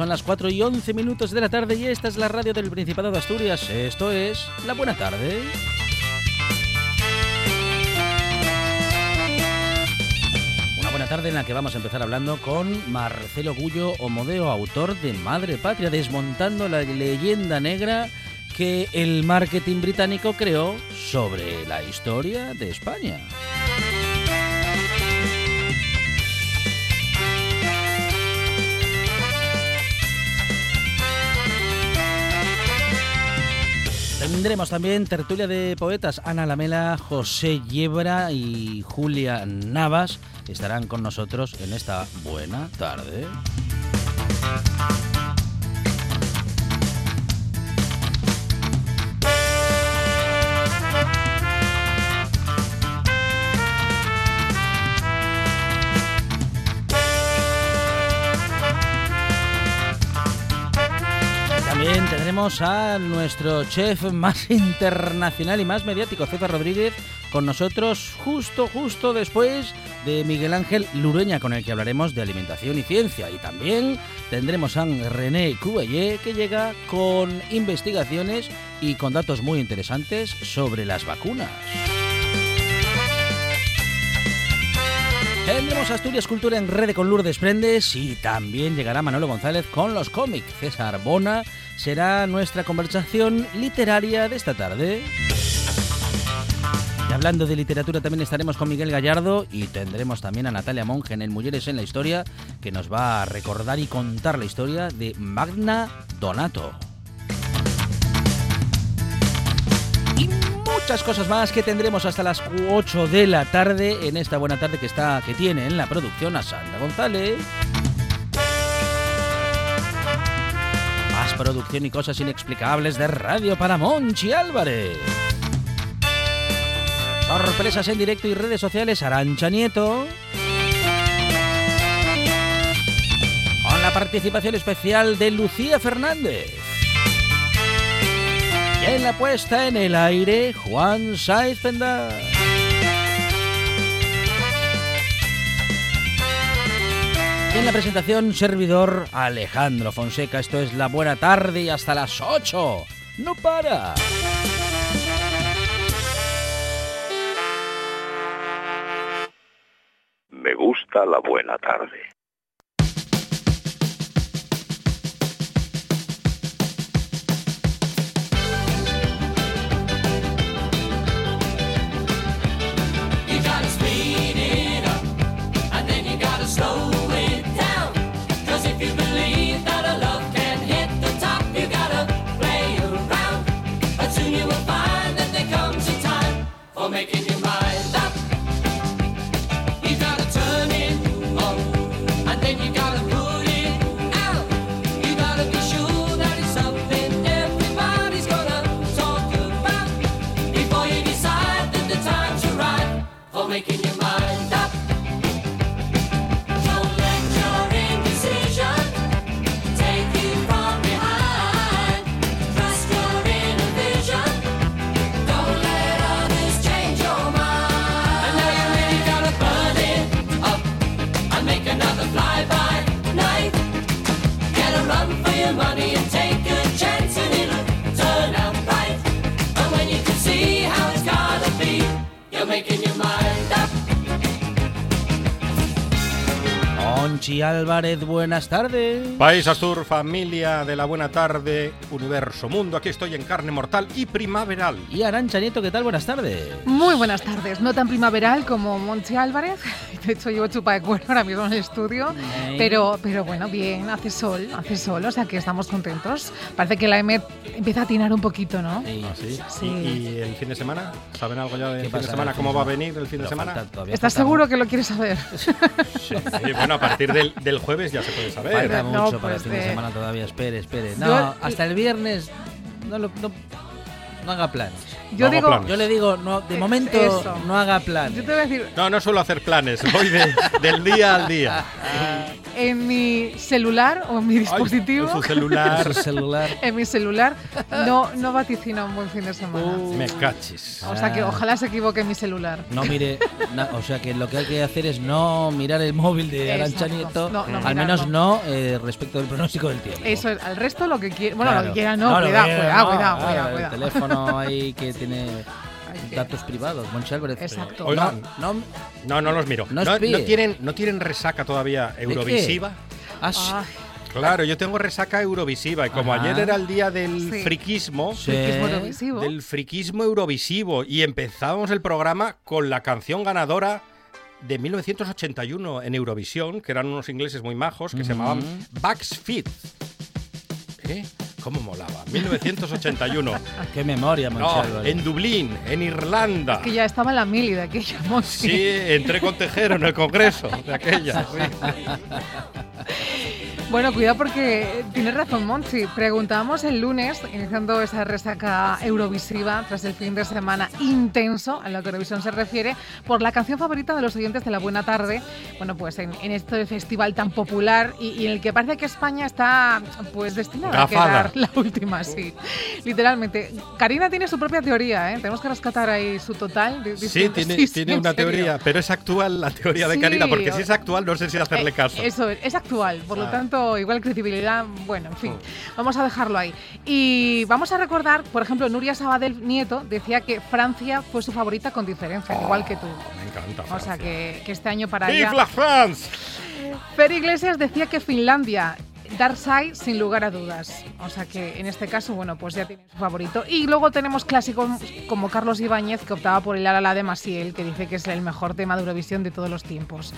Son las 4 y 11 minutos de la tarde y esta es la radio del Principado de Asturias. Esto es La Buena Tarde. Una buena tarde en la que vamos a empezar hablando con Marcelo Gullo Omodeo, autor de Madre Patria, desmontando la leyenda negra que el marketing británico creó sobre la historia de España. Tendremos también tertulia de poetas. Ana Lamela, José Yebra y Julia Navas estarán con nosotros en esta buena tarde. Tendremos a nuestro chef más internacional y más mediático, César Rodríguez, con nosotros justo, justo después de Miguel Ángel Lureña, con el que hablaremos de alimentación y ciencia. Y también tendremos a René Cubellé, que llega con investigaciones y con datos muy interesantes sobre las vacunas. Tendremos Asturias Cultura en Red con Lourdes Prendes y también llegará Manolo González con los cómics. César Bona será nuestra conversación literaria de esta tarde. Y hablando de literatura también estaremos con Miguel Gallardo y tendremos también a Natalia Monge en el Mujeres en la Historia que nos va a recordar y contar la historia de Magna Donato. Y muchas cosas más que tendremos hasta las 8 de la tarde en esta buena tarde que está que tiene en la producción a Sandra González. Producción y cosas inexplicables de Radio para Monchi Álvarez. Sorpresas en directo y redes sociales Arancha Nieto. Con la participación especial de Lucía Fernández. Y en la puesta en el aire, Juan Saiz. En la presentación, servidor Alejandro Fonseca. Esto es La Buena Tarde y hasta las 8. ¡No para! Me gusta la buena tarde. Monchi Álvarez, buenas tardes. País Astur, familia de la buena tarde, universo, mundo, aquí estoy en carne mortal y primaveral. Y Arancha Nieto, ¿qué tal? Buenas tardes. Muy buenas tardes, no tan primaveral como Monchi Álvarez, de hecho llevo chupa de cuero ahora mismo en el estudio, pero, pero bueno, bien, hace sol, hace sol, o sea que estamos contentos. Parece que la M empieza a atinar un poquito, ¿no? Sí. ¿Ah, sí? Sí. ¿Y, y el fin de semana? ¿Saben algo ya del ¿Qué fin de semana? ¿Cómo va a venir el fin de semana? falta- ¿Estás falta seguro que lo quieres saber? Sí, bueno, a partir del, del jueves ya se puede saber. Falta No, mucho para el pues, fin de eh, semana todavía. Espere, espere. No, hasta el viernes no, lo- no, no haga planes. Yo digo, planes. Yo le digo, no, de Eh, momento eso. no haga planes. yo te voy a decir, No, no suelo hacer planes, voy de- del día al día. en mi celular o en mi dispositivo, Ay, en su celular. Su celular. en mi celular, no, no vaticina un buen fin de semana. Uh. Me cachis. O sea que Ah. ojalá se equivoque mi celular. No mire, na- o sea que lo que hay que hacer es no mirar el móvil de Arancha. Nieto, No, no al menos no eh, respecto del pronóstico del tiempo. Eso es, al resto lo que quiera. Bueno, lo que quiera no, cuidado, que- cuidado, cuidado, cuidado, El teléfono ahí que tiene datos privados, Monchi Álvarez. Exacto. No, no, No, no los miro. No No, espíe. no tienen, ¿No tienen resaca todavía eurovisiva? ah, sí. Claro, yo tengo resaca eurovisiva y como Ajá. ayer era el día del Sí. friquismo, Sí. friquismo eurovisivo. del friquismo eurovisivo y empezábamos el programa con la canción ganadora de 1981 en Eurovisión, que eran unos ingleses muy majos que se llamaban Bugs Fit. ¿Eh? ¿Cómo molaba? 1981. Qué memoria, No, Álvarez. en Dublín, en Irlanda. que ya estaba en la mili de aquella Monchi. Sí, entré con Tejero en el Congreso de aquella. sí. Bueno, cuidado porque tienes razón, Monchi. Preguntábamos el lunes, iniciando esa resaca eurovisiva tras el fin de semana intenso, a lo que Eurovisión se refiere, por la canción favorita de los oyentes de la Buena Tarde. Bueno, pues en, en este festival tan popular y, y en el que parece que España está pues destinada Gafada. a quedar la última, sí. Literalmente. Karina tiene su propia teoría, ¿eh? Tenemos que rescatar ahí su total. Sí, tiene, sí, tiene en una serio. teoría, pero es actual la teoría de Sí, Karina, porque si es actual no sé si hacerle Eh, caso. Eso es, es actual, por lo Ah. Tanto, igual credibilidad, bueno, en fin, Mm. vamos a dejarlo ahí. Y vamos a recordar, por ejemplo, Nuria Sabadell Nieto decía que Francia fue su favorita con diferencia, igual que tú. Me encanta. O sea, Francia. que, que este año para ¡Vive ella... la France! Fer Iglesias decía que Finlandia, Darsai, sin lugar a dudas. O sea que en este caso, bueno, pues ya tiene su favorito. Y luego tenemos clásicos como Carlos Ibáñez, que optaba por el Alala de Masiel, que dice que es el mejor tema de Eurovisión de todos los tiempos.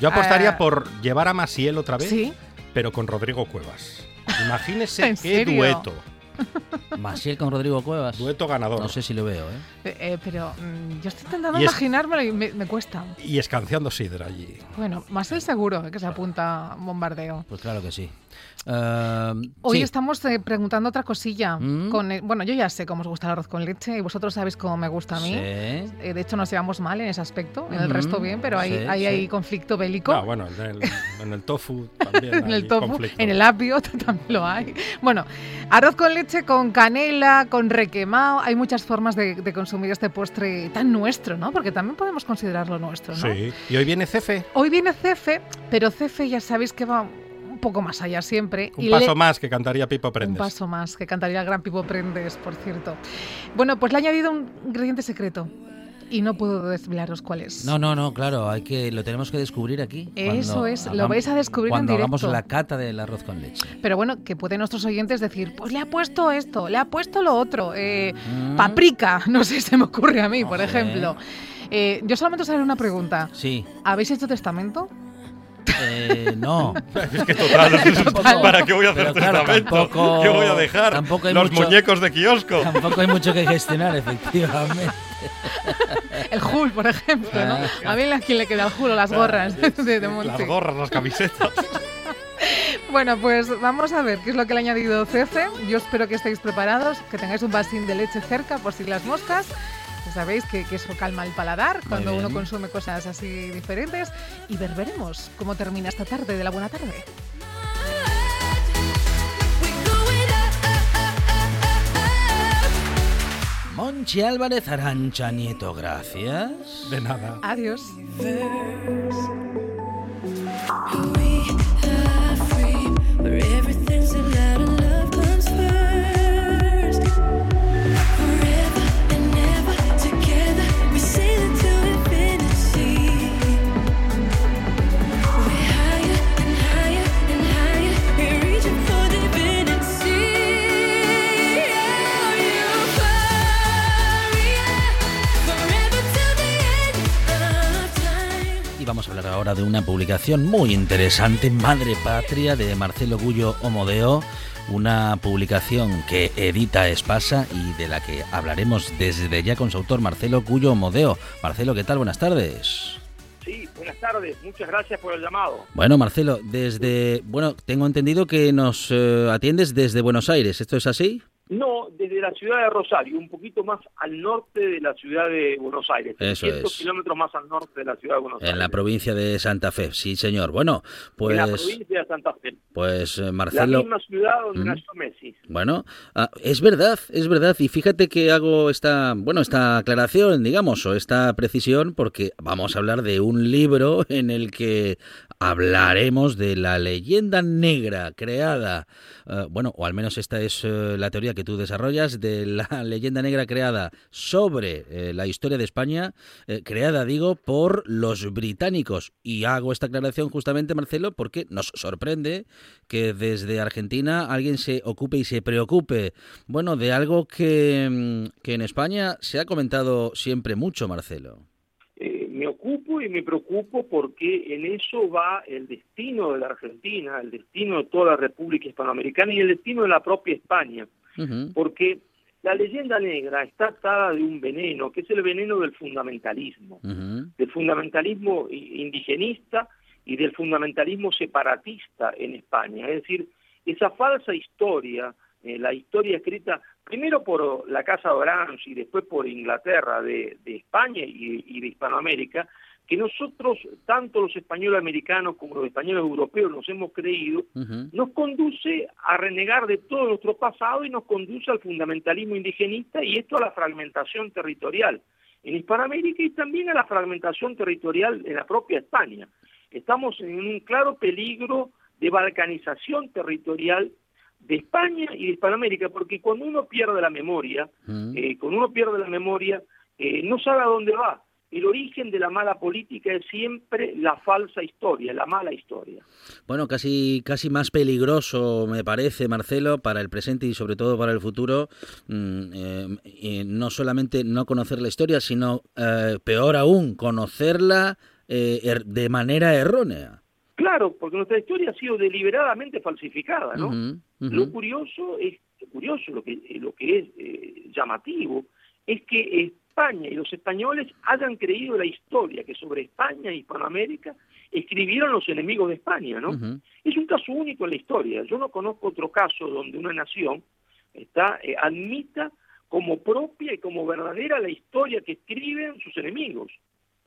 Yo apostaría Ah, por llevar a Masiel otra vez, Sí, pero con Rodrigo Cuevas. Imagínese ¿En qué serio? dueto. Masiel con Rodrigo Cuevas. Dueto ganador. No sé si lo veo, ¿eh? Eh, eh, pero mm, yo estoy intentando Y es- imaginármelo y me, me cuesta. Y escanciando Sidra allí. Bueno, más el seguro eh, que se apunta a bombardeo. Pues claro que sí. Eh, Hoy sí. estamos eh, preguntando otra cosilla. Mm. Con, bueno, yo ya sé cómo os gusta el arroz con leche y vosotros sabéis cómo me gusta a mí. Sí. Eh, de hecho, nos llevamos mal en ese aspecto, en el Ujú, resto bien, pero hay, sí, hay, sí. hay conflicto bélico. Ah, bueno, en el, en el tofu también. en hay el tofu, conflicto. en el apio también lo hay. Bueno, arroz con leche, con canela, con requemado. Hay muchas formas de, de consumir este postre tan nuestro, ¿no? Porque también podemos considerarlo nuestro, ¿no? Sí. Y hoy viene Cefe. Hoy viene Cefe, pero Cefe ya sabéis que va un poco más allá siempre. Un y paso le- más que cantaría Pipo Un Prendes. paso más, que cantaría el gran Pipo Prendes, por cierto. Bueno, pues le he añadido un ingrediente secreto y no puedo desvelaros cuál es. No, no, no, claro, hay que lo tenemos que descubrir aquí. Eso es, lo vais a descubrir en cuando hagamos directo. la cata del arroz con leche. Pero bueno, que pueden nuestros oyentes decir, pues le ha puesto esto, le ha puesto lo otro. eh, Mm. Paprika, no sé, se me ocurre a mí, por ejemplo. Eh, yo solamente os haré una pregunta. Sí. ¿Habéis hecho testamento? Eh, no. Es que total, Total. ¿para qué voy a hacer Pero claro, testamento? tampoco- ¿Qué voy a dejar? tampoco hay Los mucho- muñecos de kiosco. Tampoco hay mucho que gestionar, efectivamente. El Jul, por ejemplo, ¿no? Ah. A mí a quien le queda el Jul o las gorras de, de Las gorras, las camisetas. Bueno, pues vamos a ver qué es lo que le ha añadido Cefe. Yo espero que estéis preparados, que tengáis un vasín de leche cerca por si las moscas. Ya sabéis que, que eso calma el paladar cuando uno consume cosas así diferentes. Y ver, veremos cómo termina esta tarde de la buena tarde. Monchi Álvarez Arancha Nieto, gracias. De nada. Adiós. De una publicación muy interesante, Madre Patria, de Marcelo Gullo Omodeo, una publicación que edita Espasa y de la que hablaremos desde ya con su autor Marcelo Gullo Omodeo. Marcelo, ¿qué tal? Buenas tardes. Sí, buenas tardes. Muchas gracias por el llamado. Bueno, Marcelo, desde, bueno, tengo entendido que nos eh, atiendes desde Buenos Aires, ¿esto es así? No, desde la ciudad de Rosario, un poquito más al norte de la ciudad de Buenos Aires. Eso 300 es. kilómetros más al norte de la ciudad de Buenos Aires. En la provincia de Santa Fe, sí, señor. Bueno, En la pues, provincia de Santa Fe. pues eh, La Marcelo. misma ciudad donde Mm. nació Messi. Bueno, ah, es verdad, es verdad. Y fíjate que hago esta, bueno, esta aclaración, digamos, o esta precisión, porque vamos a hablar de un libro en el que hablaremos de la leyenda negra creada, eh, bueno, o al menos esta es eh, la teoría que tú desarrollas, de la leyenda negra creada sobre eh, la historia de España, creada, digo, por los británicos. Y hago esta aclaración justamente, Marcelo, porque nos sorprende que desde Argentina alguien se ocupe y se preocupe, bueno, de algo que, mm, que en España se ha comentado siempre mucho, Marcelo. Me y me preocupo porque en eso va el destino de la Argentina, el destino de toda la República Hispanoamericana y el destino de la propia España. Porque la leyenda negra está atada de un veneno, que es el veneno del fundamentalismo. del fundamentalismo indigenista y del fundamentalismo separatista en España. Es decir, esa falsa historia, eh, la historia escrita primero por la Casa Orange y después por Inglaterra de, de España y, y de Hispanoamérica, que nosotros, tanto los españoles americanos como los españoles europeos, nos hemos creído, nos conduce a renegar de todo nuestro pasado y nos conduce al fundamentalismo indigenista y esto a la fragmentación territorial en Hispanoamérica y también a la fragmentación territorial en la propia España. Estamos en un claro peligro de balcanización territorial de España y de Hispanoamérica, porque cuando uno pierde la memoria, eh, cuando uno pierde la memoria, eh, no sabe a dónde va. El origen de la mala política es siempre la falsa historia, la mala historia. Bueno, casi, casi más peligroso me parece, Marcelo, para el presente y sobre todo para el futuro, mm, eh, y no solamente no conocer la historia, sino eh, peor aún, conocerla eh, er- de manera errónea. Claro, porque nuestra historia ha sido deliberadamente falsificada, ¿no? Lo curioso es curioso, lo que lo que es eh, llamativo es que España y los españoles hayan creído la historia que sobre España y Hispanoamérica escribieron los enemigos de España, ¿no? Es un caso único en la historia. Yo no conozco otro caso donde una nación está eh, admita como propia y como verdadera la historia que escriben sus enemigos.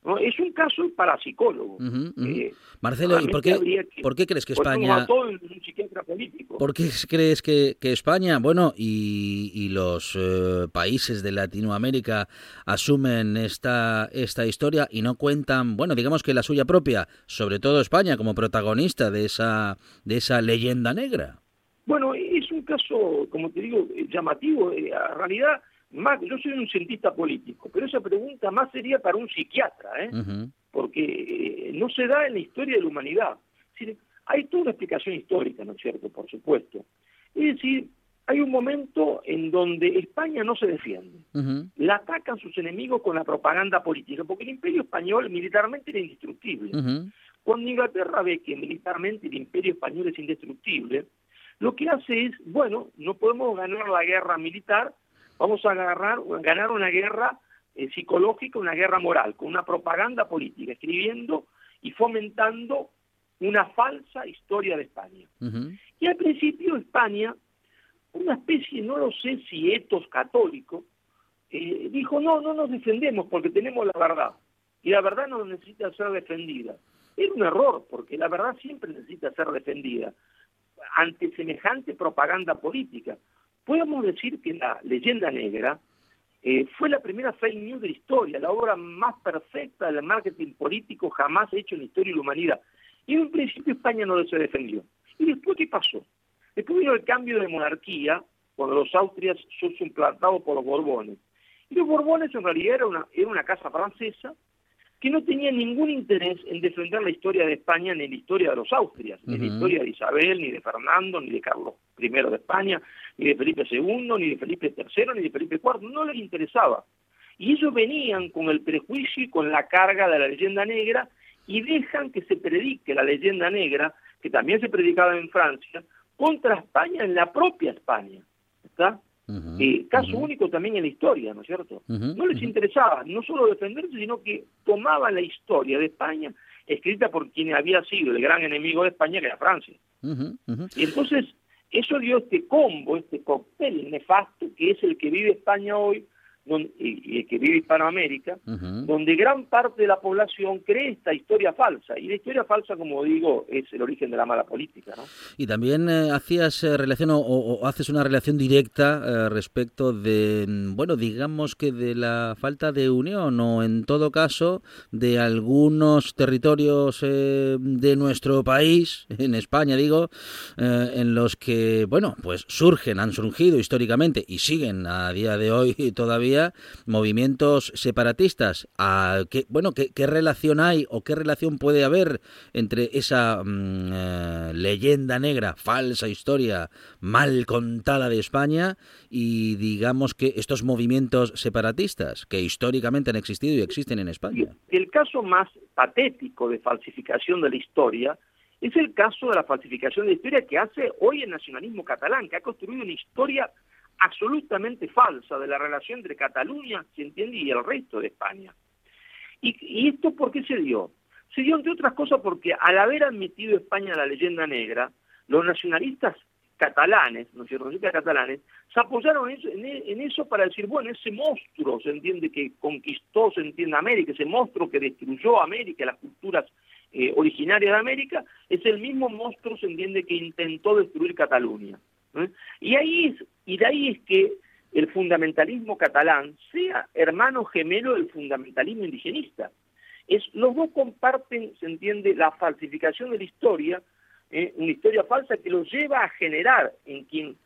¿No? Es un caso para psicólogos. Ujú. Eh, Marcelo, ¿y por qué, que- por qué crees que España... en un psiquiatra político. ¿Por qué crees que, que España, bueno, y, y los eh, países de Latinoamérica asumen esta, esta historia y no cuentan, bueno, digamos que la suya propia, sobre todo España como protagonista de esa, de esa leyenda negra? Bueno, es un caso, como te digo, eh, llamativo. Eh, En realidad, más, yo soy un cientista político, pero esa pregunta más sería para un psiquiatra, ¿eh? Porque eh, no se da en la historia de la humanidad. Es decir, hay toda una explicación histórica, ¿no es cierto? Por supuesto. Es decir, hay un momento en donde España no se defiende. La atacan sus enemigos con la propaganda política, porque el imperio español militarmente era indestructible. Cuando Inglaterra ve que militarmente el imperio español es indestructible, lo que hace es, bueno, no podemos ganar la guerra militar, vamos a agarrar, ganar una guerra eh, psicológica, una guerra moral, con una propaganda política, escribiendo y fomentando una falsa historia de España. Y al principio España, una especie, no lo sé si etos católico, eh, dijo, no, no nos defendemos porque tenemos la verdad. Y la verdad no necesita ser defendida. Era un error, porque la verdad siempre necesita ser defendida ante semejante propaganda política. Podemos decir que la leyenda negra eh, fue la primera fake news de la historia, la obra más perfecta del marketing político jamás hecho en la historia de la humanidad. Y en un principio España no se defendió. ¿Y después qué pasó? Después vino el cambio de monarquía, cuando los Austrias son suplantados por los Borbones. Y los Borbones en realidad era una, era una casa francesa que no tenía ningún interés en defender la historia de España ni la historia de los Austrias, ni la historia de Isabel, ni de Fernando, ni de Carlos I de España, ni de Felipe II, ni de Felipe III, ni de Felipe IV, no les interesaba. Y ellos venían con el prejuicio y con la carga de la leyenda negra y dejan que se predique la leyenda negra, que también se predicaba en Francia, contra España en la propia España. ¿Está? Eh, caso único también en la historia, ¿no es cierto? No les interesaba no solo defenderse, sino que tomaban la historia de España, escrita por quien había sido el gran enemigo de España, que era Francia. Y entonces, eso dio este combo, este cóctel nefasto, que es el que vive España hoy, don- y, y el que vive Hispanoamérica, Ujú. donde gran parte de la población cree esta historia falsa. Y la historia falsa, como digo, es el origen de la mala política, ¿no? Y también eh, hacías eh, relación o, o haces una relación directa eh, respecto de, mm, bueno, digamos que de la falta de unión o en todo caso de algunos territorios eh, de nuestro país, en España digo, eh, en los que, bueno, pues surgen, han surgido históricamente y siguen a día de hoy todavía movimientos separatistas. ¿A qué, bueno, ¿qué, qué relación hay o qué relación puede haber entre esa mm, eh, leyenda negra, falsa historia mal contada de España y digamos que estos movimientos separatistas que históricamente han existido y existen en España? El caso más patético de falsificación de la historia es el caso de la falsificación de la historia que hace hoy el nacionalismo catalán, que ha construido una historia absolutamente falsa de la relación entre Cataluña, se entiende, y el resto de España. ¿Y, esto por qué se dio? Se dio, entre otras cosas, porque al haber admitido España la leyenda negra, los nacionalistas catalanes, ¿no es cierto?, nacionalistas catalanes, se apoyaron en eso para decir, bueno, ese monstruo, se entiende, que conquistó, se entiende, América, ese monstruo que destruyó América, las culturas eh, originarias de América, es el mismo monstruo, se entiende, que intentó destruir Cataluña. ¿Eh? Y ahí y de ahí es que el fundamentalismo catalán sea hermano gemelo del fundamentalismo indigenista. Es, los dos comparten, se entiende, la falsificación de la historia, eh, una historia falsa que los lleva a generar en quien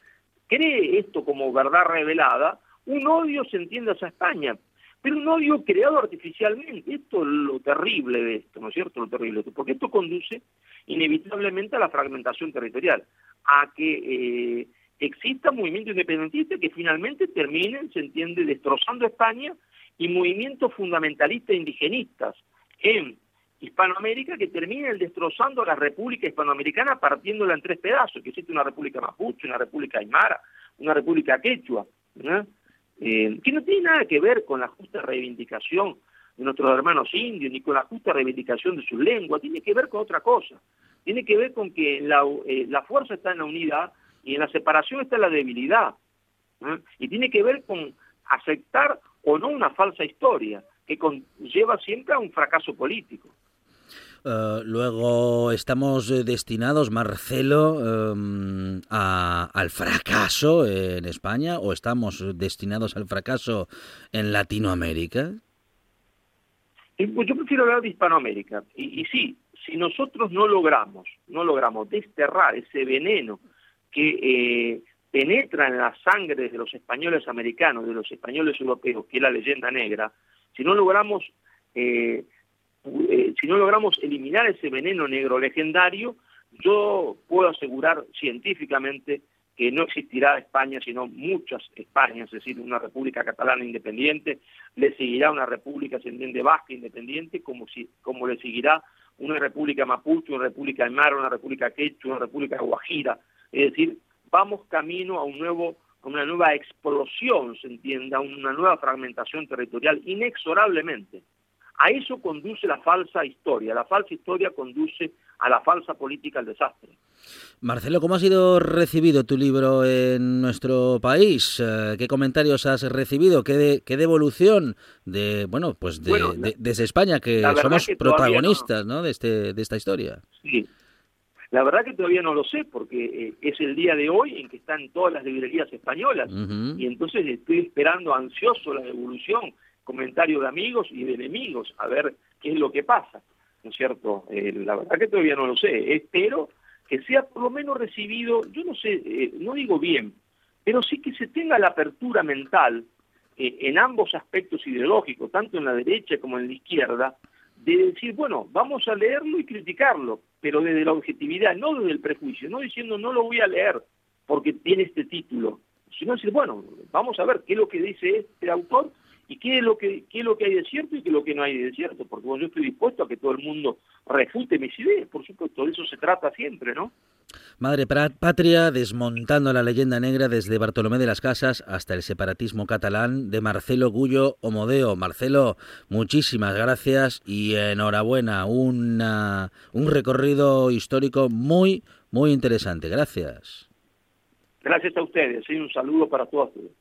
cree esto como verdad revelada, un odio, se entiende, hacia España, pero un odio creado artificialmente. Esto es lo terrible de esto, ¿no es cierto? Lo terrible de esto, porque esto conduce inevitablemente a la fragmentación territorial, a que eh, exista movimientos independentistas que finalmente terminen, se entiende, destrozando España y movimientos fundamentalistas indigenistas en Hispanoamérica que terminen destrozando a la República Hispanoamericana partiéndola en tres pedazos, que existe una República Mapuche, una República Aymara, una República Quechua. Eh, que no tiene nada que ver con la justa reivindicación de nuestros hermanos indios, ni con la justa reivindicación de sus lenguas, tiene que ver con otra cosa, tiene que ver con que la, eh, la fuerza está en la unidad y en la separación está la debilidad, ¿eh? y tiene que ver con aceptar o no una falsa historia, que conlleva siempre a un fracaso político. Eh, luego estamos eh, destinados, Marcelo, em, a- al fracaso en España o estamos destinados al fracaso en Latinoamérica. Pues, yo prefiero hablar de Hispanoamérica. Y, y sí, si nosotros no logramos, no logramos desterrar ese veneno que eh, penetra en la sangre de los españoles americanos, de los españoles europeos, que es la leyenda negra, si no logramos, eh, eh, si no logramos eliminar ese veneno negro legendario, yo puedo asegurar científicamente que no existirá España, sino muchas Españas, es decir, una república catalana independiente, le seguirá una república se entiende vasca independiente, como, si, como le seguirá una república mapuche, una república aymara, una república quechua, una república guajira. Es decir, vamos camino a un nuevo a una nueva explosión, se entienda, una nueva fragmentación territorial, inexorablemente. A eso conduce la falsa historia. La falsa historia conduce a la falsa política, al desastre. Marcelo, ¿cómo ha sido recibido tu libro en nuestro país? Eh, ¿Qué comentarios has recibido? ¿Qué, de- qué devolución de, bueno, pues de, Bueno, la- de- desde España, que somos que protagonistas ¿no? de, este, de esta historia? Sí. La verdad que todavía no lo sé, porque eh, es el día de hoy en que están todas las librerías españolas. Y entonces estoy esperando ansioso la devolución, comentarios de amigos y de enemigos, a ver qué es lo que pasa, ¿no es cierto? Eh, la verdad que todavía no lo sé. Espero que sea por lo menos recibido, yo no sé, eh, no digo bien, pero sí que se tenga la apertura mental eh, en ambos aspectos ideológicos, tanto en la derecha como en la izquierda, de decir, bueno, vamos a leerlo y criticarlo, pero desde la objetividad, no desde el prejuicio, no diciendo no lo voy a leer porque tiene este título, sino decir, bueno, vamos a ver qué es lo que dice este autor y qué es lo que qué es lo que hay de cierto y qué es lo que no hay de cierto, porque bueno, yo estoy dispuesto a que todo el mundo refute mis ideas, por supuesto, de eso se trata siempre, ¿no? Madre Patria, desmontando la leyenda negra desde Bartolomé de las Casas hasta el separatismo catalán de Marcelo Gullo Omodeo. Marcelo, muchísimas gracias y enhorabuena. Una, un recorrido histórico muy, muy interesante. Gracias. Gracias a ustedes, y un saludo para todos ustedes.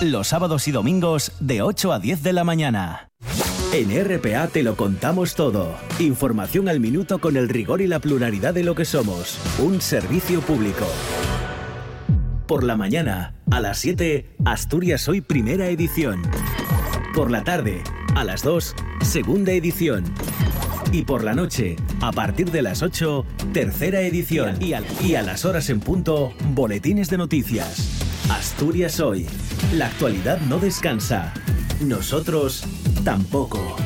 Los sábados y domingos de 8 a 10 de la mañana. En RPA te lo contamos todo. Información al minuto con el rigor y la pluralidad de lo que somos. Un servicio público. Por la mañana, a las 7, Asturias Hoy Primera Edición. Por la tarde, a las 2, Segunda Edición. Y por la noche, a partir de las 8, tercera edición. Y a, y a las horas en punto, boletines de noticias. Asturias hoy. La actualidad no descansa. Nosotros tampoco.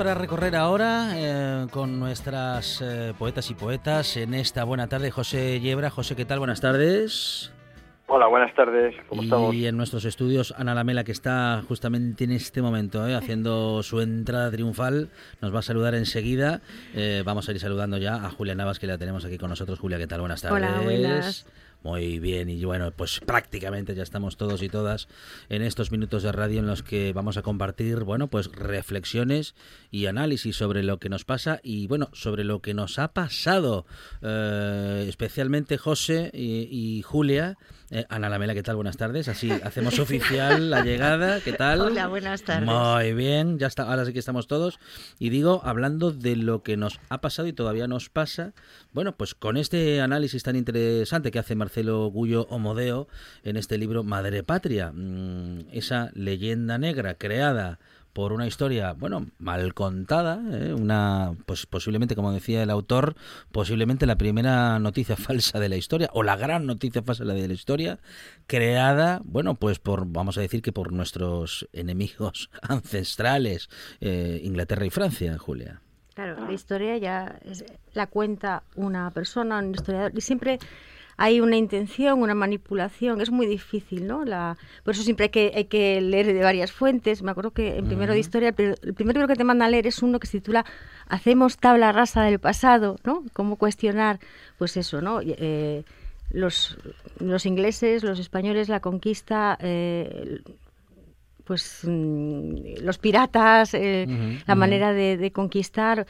Para recorrer ahora eh, con nuestras eh, poetas y poetas en esta buena tarde. José Yebra. José, ¿qué tal? Buenas tardes. Hola, buenas tardes. ¿Cómo y estamos? en nuestros estudios, Ana Lamela, que está justamente en este momento eh, haciendo su entrada triunfal, nos va a saludar enseguida. Eh, vamos a ir saludando ya a Julia Navas, que la tenemos aquí con nosotros. Julia, ¿qué tal? Buenas tardes. Hola, buenas. Muy bien, y bueno, pues prácticamente ya estamos todos y todas en estos minutos de radio en los que vamos a compartir, bueno, pues reflexiones y análisis sobre lo que nos pasa y, bueno, sobre lo que nos ha pasado, eh, especialmente José y, y Julia. Eh, Ana Lamela, ¿qué tal? Buenas tardes. Así hacemos oficial la llegada. ¿Qué tal? Hola, buenas tardes. Muy bien, ya está, ahora sí que estamos todos. Y digo, hablando de lo que nos ha pasado y todavía nos pasa, bueno, pues con este análisis tan interesante que hace Marcelo Gullo Omodeo en este libro Madre Patria, mm, esa leyenda negra creada por una historia, bueno, mal contada, ¿eh? una, pues posiblemente, como decía el autor, posiblemente la primera noticia falsa de la historia, o la gran noticia falsa de la historia, creada, bueno, pues por, vamos a decir que por nuestros enemigos ancestrales, eh, Inglaterra y Francia, Julia. Claro, la historia ya es- la cuenta una persona, un historiador, y siempre hay una intención, una manipulación, es muy difícil, ¿no? La, por eso siempre hay que, hay que leer de varias fuentes. Me acuerdo que en primero de historia, el pri- el primer libro que te mandan a leer es uno que se titula Hacemos tabla rasa del pasado, ¿no? Cómo cuestionar, pues eso, ¿no? Eh, los, los ingleses, los españoles, la conquista, eh, pues mm, los piratas, eh, la manera de, de conquistar.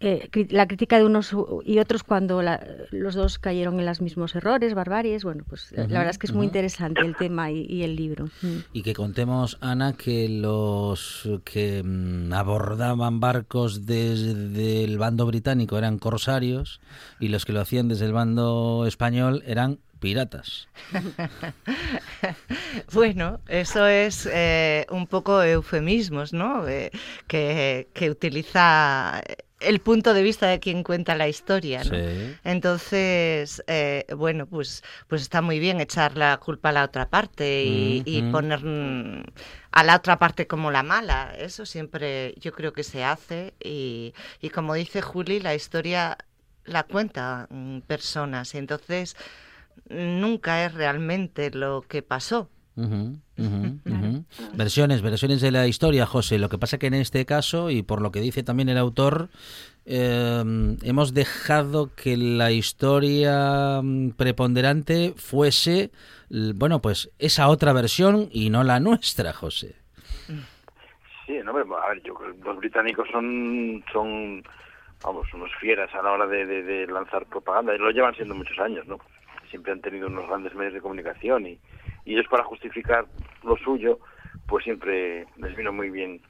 Eh, la crítica de unos y otros cuando la- los dos cayeron en los mismos errores, barbaries. Bueno, pues eh, la verdad es que es muy interesante el tema y, y el libro. Mm. Y que contemos, Ana, que los que mm, abordaban barcos desde el bando británico eran corsarios y los que lo hacían desde el bando español eran piratas. Bueno, eso es eh, un poco eufemismos, ¿no? Eh, que, que utiliza el punto de vista de quien cuenta la historia, ¿no? Sí. Entonces, eh, bueno, pues, pues está muy bien echar la culpa a la otra parte y, poner mm, a la otra parte como la mala. Eso siempre yo creo que se hace y, y como dice Juli, la historia la cuenta mm, personas y entonces nunca es realmente lo que pasó. Ujú. Versiones, versiones de la historia, José. Lo que pasa que en este caso, y por lo que dice también el autor, eh, hemos dejado que la historia mm, preponderante fuese, bueno, pues esa otra versión y no la nuestra, José. Sí, no, hombre, a ver, yo los británicos son, son vamos, unos fieras a la hora de, de- de lanzar propaganda, y lo llevan siendo muchos años, ¿no? Siempre han tenido unos grandes medios de comunicación y, y ellos para justificar lo suyo, pues siempre les vino muy bien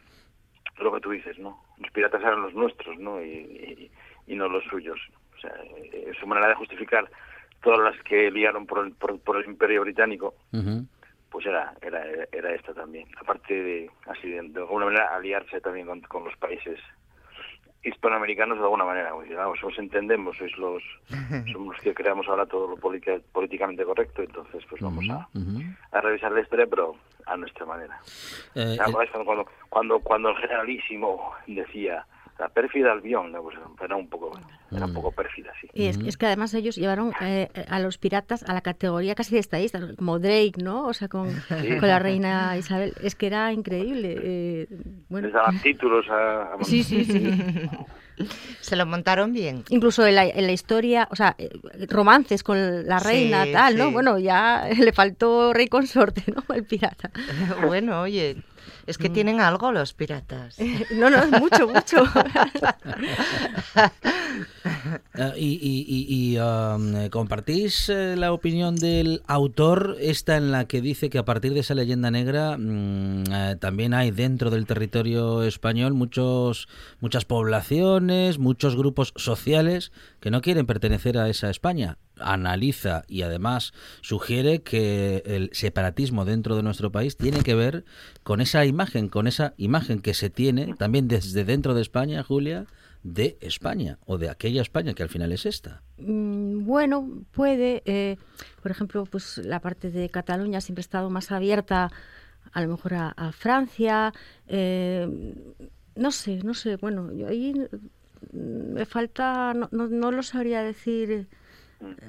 lo que tú dices, ¿no? Los piratas eran los nuestros, ¿no? Y, y- y no los suyos. O sea, eh, su manera de justificar todas las que liaron por el, por, por el imperio británico, pues era era era esta también aparte de así de, de alguna manera aliarse también con, con los países hispanoamericanos de alguna manera vamos os entendemos sois los somos los que creamos ahora todo lo políticamente correcto entonces pues vamos a, a revisar la historia pero a nuestra manera. Eh, ¿Te acuerdas cuando, cuando cuando cuando el generalísimo decía la pérfida Albión no, pues era un poco era un poco pérfida sí Y es, es que además ellos llevaron eh, a los piratas a la categoría casi de estadistas, como Drake, ¿no? O sea, con, con la reina Isabel. Es que era increíble. eh, bueno. les daban títulos a, a- Sí, sí, sí. Se lo montaron bien. Incluso en la, en la historia, o sea, eh, romances con la reina, Sí, tal, ¿no? sí. Bueno, ya le faltó rey consorte, ¿no? El pirata. Bueno, oye, es que tienen algo los piratas. No, no, mucho, mucho. Y y- y- y, um, eh, compartís eh, la opinión del autor, esta en la que dice que a partir de esa leyenda negra mm, eh, también hay dentro del territorio español muchos muchas poblaciones, muchos grupos sociales que no quieren pertenecer a esa España. Analiza y además sugiere que el separatismo dentro de nuestro país tiene que ver con esa imagen, con esa imagen que se tiene también desde dentro de España, Julia, de España o de aquella España que al final es esta. Mm, Bueno, puede. eh, por ejemplo, pues la parte de Cataluña siempre ha estado más abierta, a lo mejor a, Francia. eh, no sé, no sé. Bueno, yo ahí mm, me falta, no, no, no lo sabría decir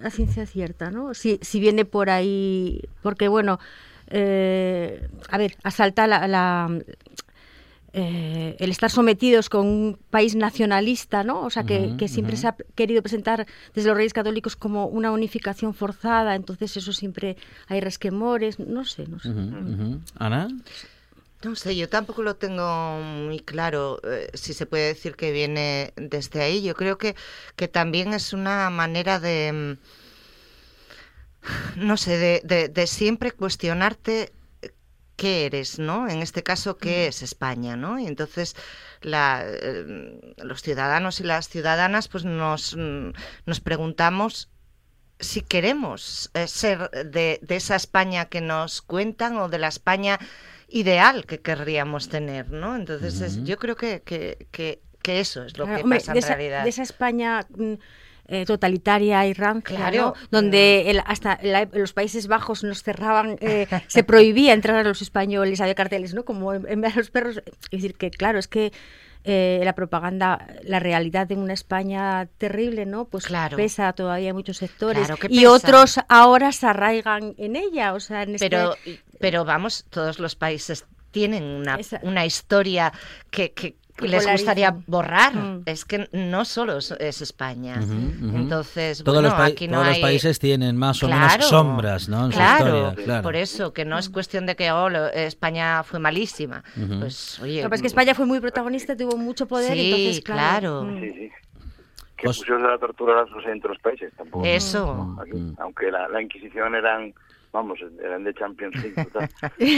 a ciencia cierta, ¿no? Si, si viene por ahí, porque bueno, eh, a ver, asalta la, la, eh, el estar sometidos con un país nacionalista, ¿no? O sea, que, siempre se ha querido presentar desde los reyes católicos como una unificación forzada, entonces eso siempre hay resquemores, no sé, no sé. Ana, No sé, yo tampoco lo tengo muy claro eh, si se puede decir que viene desde ahí. Yo creo que, que también es una manera de, mm, no sé, de, de- de siempre cuestionarte qué eres, ¿no? En este caso, qué es España, ¿no? Y entonces la, eh, los ciudadanos y las ciudadanas pues nos, mm, nos preguntamos si queremos eh, ser de, de esa España que nos cuentan o de la España ideal que querríamos tener, ¿no? Entonces es- yo creo que, que, que, que eso es lo Claro, que hombre, pasa de en esa, realidad. de esa España mm, eh, totalitaria y rancia, Claro. ¿no? donde el- hasta la- los Países Bajos nos cerraban, eh, se prohibía entrar a los españoles, había carteles, ¿no? Como en, en ver a los perros. Es decir, que claro, es que eh, la propaganda, la realidad de una España terrible, ¿no? Pues Claro. pesa todavía en muchos sectores. Claro que y pesa. otros ahora se arraigan en ella, o sea, en este- Pero, vamos, todos los países tienen una, una historia que, que les gustaría borrar. Mm. Es que no solo es, es España. Entonces, todos, bueno, los, pa- aquí no todos los hay... países tienen más o Claro, menos sombras ¿no? en claro, su historia. Claro. por eso, que no es cuestión de que oh, lo- España fue malísima. Pues, oye, Lo que es que España fue muy protagonista, tuvo mucho poder, Sí, entonces, claro. claro. mm. sí sí Que Pues- de la tortura los todos los países, tampoco. Eso. Aquí, aunque la, la Inquisición eran, vamos, eran de Champions League. total.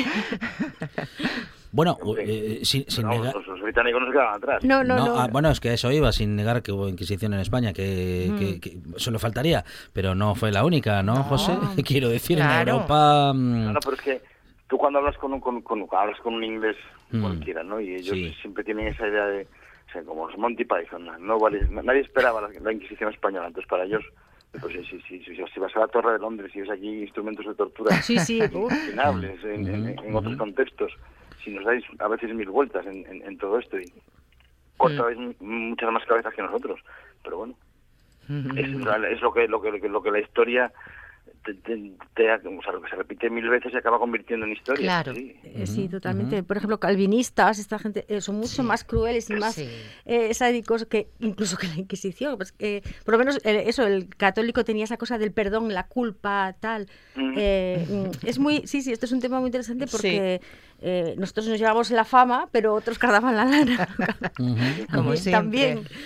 Bueno, eh, sin, sin negar... los, los británicos no se quedaban atrás. No, no, no. ah, bueno, es que a eso iba, sin negar que hubo Inquisición en España, que, Mm. que- que solo faltaría, pero no fue la única, ¿no, No, José? Quiero decir, en. Europa... mm, No, no, pero es que tú cuando hablas con un, con, con- hablas con un inglés Mm. cualquiera, ¿no? Y ellos Sí. siempre tienen esa idea de, o sea, como los Monty Python, no nadie esperaba la, la Inquisición española, entonces para ellos, pues si, si, si, si vas a la Torre de Londres y ves aquí instrumentos de tortura Sí, sí. en, en- en otros contextos, si nos dais a veces mil vueltas en, todo esto y cortáis m- muchas más cabezas que nosotros, pero bueno, es, es lo que lo que lo que la historia te, te- te- o sea, lo que se repite mil veces se acaba convirtiendo en historia. Claro. sí. Eh, Sí, totalmente. Por ejemplo, calvinistas, esta gente eh, son mucho más crueles y más Sí. eh, sádicos que incluso que la Inquisición. Pues, eh, por lo menos eh, eso, el católico tenía esa cosa del perdón, la culpa, tal. Mm. Es muy, sí, sí, esto es un tema muy interesante porque eh, nosotros nos llevamos la fama, pero otros cargaban la lana. Como También- También. siempre.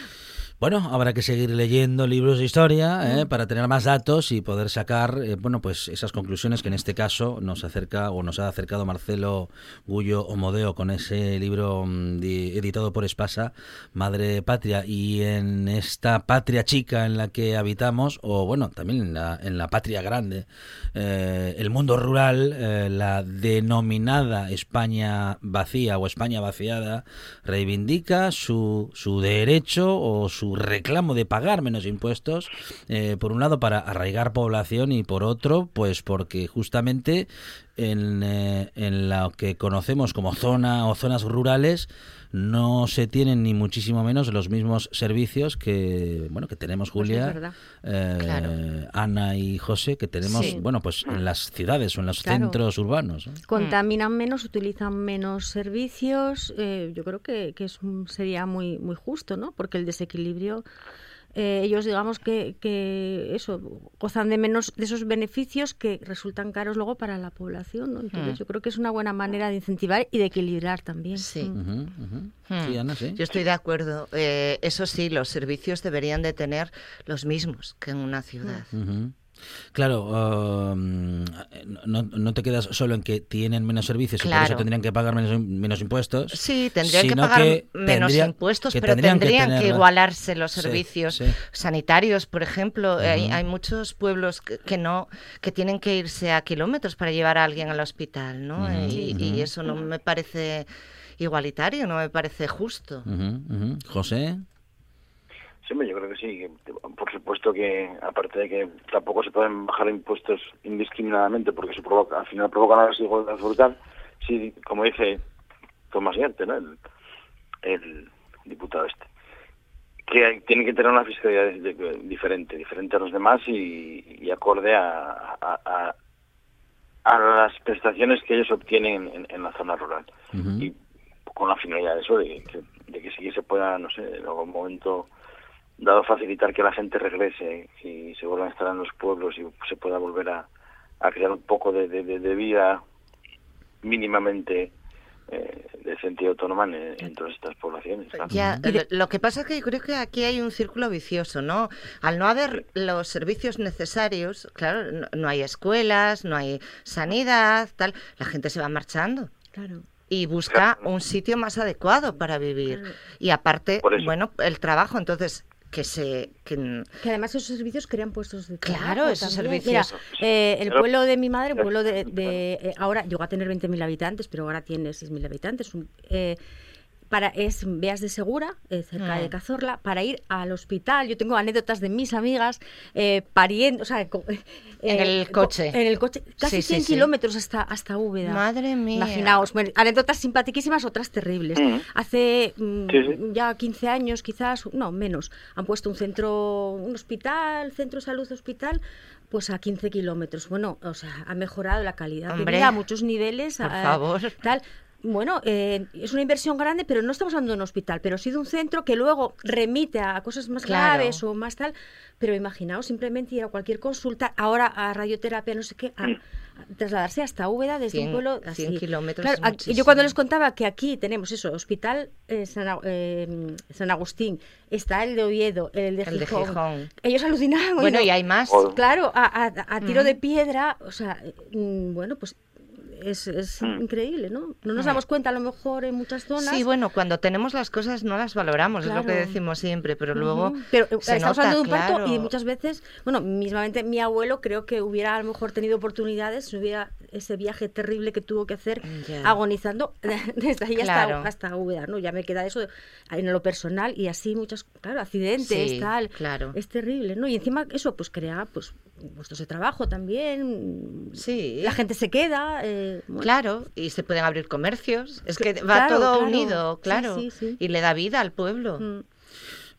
Bueno, habrá que seguir leyendo libros de historia ¿eh? para tener más datos y poder sacar, eh, bueno, pues esas conclusiones que en este caso nos acerca o nos ha acercado Marcelo Gullo Omodeo con ese libro mm, di- editado por Espasa, Madre Patria. Y en esta patria chica en la que habitamos, o bueno, también en la, en la patria grande, eh, el mundo rural, eh, la denominada España vacía o España vaciada, reivindica su, su derecho o su reclamo de pagar menos impuestos, eh, por un lado para arraigar población y por otro, pues porque justamente en, eh, en lo que conocemos como zona o zonas rurales no se tienen ni muchísimo menos los mismos servicios que bueno que tenemos Pues es Julia, eh, Claro. Ana y José que tenemos Sí. bueno pues en las ciudades o en los Claro. centros urbanos. ¿no? Contaminan menos, utilizan menos servicios. eh, yo creo que, que es sería muy, muy justo, ¿no? Porque el desequilibrio, eh, ellos digamos que, que eso, gozan de menos de esos beneficios que resultan caros luego para la población, ¿no? Entonces Mm. yo creo que es una buena manera de incentivar y de equilibrar también. Sí. Mm. Ujú. Hmm. Sí, Ana, sí. Yo estoy de acuerdo. Eh, eso sí, los servicios deberían de tener los mismos que en una ciudad. Claro, um, no, no te quedas solo en que tienen menos servicios y por eso Claro. tendrían que pagar menos, menos impuestos. Sí, tendrían que pagar que menos tendría- impuestos, pero tendrían tendrían, que, tener- igualarse los servicios sí. sanitarios, por ejemplo. hay, Ujú. hay muchos pueblos que, que no que tienen que irse a kilómetros para llevar a alguien al hospital, ¿no? Y, eso no me parece igualitario, no me parece justo. José. Sí, yo creo que sí. por supuesto que, aparte de que tampoco se pueden bajar impuestos indiscriminadamente porque eso provoca, al final provoca una desigualdad brutal, sí, como dice Tomás Yarte, ¿no? el, el diputado este, que tienen que tener una fiscalidad de- de- diferente, diferente a los demás y, y acorde a, a, a- a las prestaciones que ellos obtienen en, en la zona rural. Y con la finalidad de eso, de que, de que sí que se pueda, no sé, en algún momento dado facilitar que la gente regrese y se vuelva a instalar en los pueblos y se pueda volver a, a crear un poco de, de- vida mínimamente eh, decente y autónoma en, en todas estas poblaciones. claro. Ya, lo, que pasa es que yo creo que aquí hay un círculo vicioso, ¿no? Al no haber los servicios necesarios, claro, no, no hay escuelas, no hay sanidad, tal, la gente se va marchando Claro. y busca un sitio más adecuado para vivir. Y aparte, bueno, el trabajo, entonces que se que, Que además esos servicios crean puestos de Claro, trabajo esos también. servicios. Mira, eh, el pueblo de mi madre, el pueblo de, de, eh, ahora llegó a tener 20.000 habitantes, pero ahora tiene 6.000 habitantes. un- eh, para es Beas de Segura, eh, cerca Mm. de Cazorla, para ir al hospital. Yo tengo anécdotas de mis amigas eh, pariendo, o sea, co- eh, En el co- coche. en el coche, casi Sí, sí, 100 sí. kilómetros hasta, hasta Úbeda. Madre mía. Imaginaos, bueno, anécdotas simpaticísimas, otras terribles. Mm. Hace mm, Sí, sí. ya 15 años, quizás, no, menos, han puesto un centro, un hospital, centro de salud hospital, pues a 15 kilómetros. Bueno, o sea, ha mejorado la calidad Hombre, de vida a muchos niveles. por a- favor. Tal. Bueno, eh, es una inversión grande, pero no estamos hablando de un hospital, pero sí de un centro que luego remite a cosas más Claro. graves o más tal. Pero imaginaos simplemente ir a cualquier consulta, ahora a radioterapia, no sé qué, a, a trasladarse hasta Úbeda desde 100 un pueblo 100 así. kilómetros Claro, aquí- yo cuando les contaba que aquí tenemos eso, Hospital eh, San, eh, San Agustín, está el de Oviedo, el de El de Gijón. Ellos alucinaban. Bueno, y hay más. Claro, a, tiro de piedra, o sea, mm, bueno, pues es, es Mm. increíble, ¿no? No nos damos cuenta a lo mejor en muchas zonas. Sí, bueno, cuando tenemos las cosas no las valoramos, es lo que decimos siempre, pero luego. Pero eh, se estamos nota, hablando de un parto claro. y muchas veces, bueno, mismamente mi abuelo creo que hubiera a lo mejor tenido oportunidades, si hubiera ese viaje terrible que tuvo que hacer agonizando desde ahí Claro. hasta, hasta ¿no? Ya me queda eso en lo personal y así muchos, claro, accidentes, Sí, tal. claro. Es terrible, ¿no? Y encima eso pues crea pues puestos de trabajo también. Sí. La gente se queda. eh, bueno. Claro, y se pueden abrir comercios. Es que va Claro, todo claro. unido, claro. sí, sí. Y le da vida al pueblo. Mm.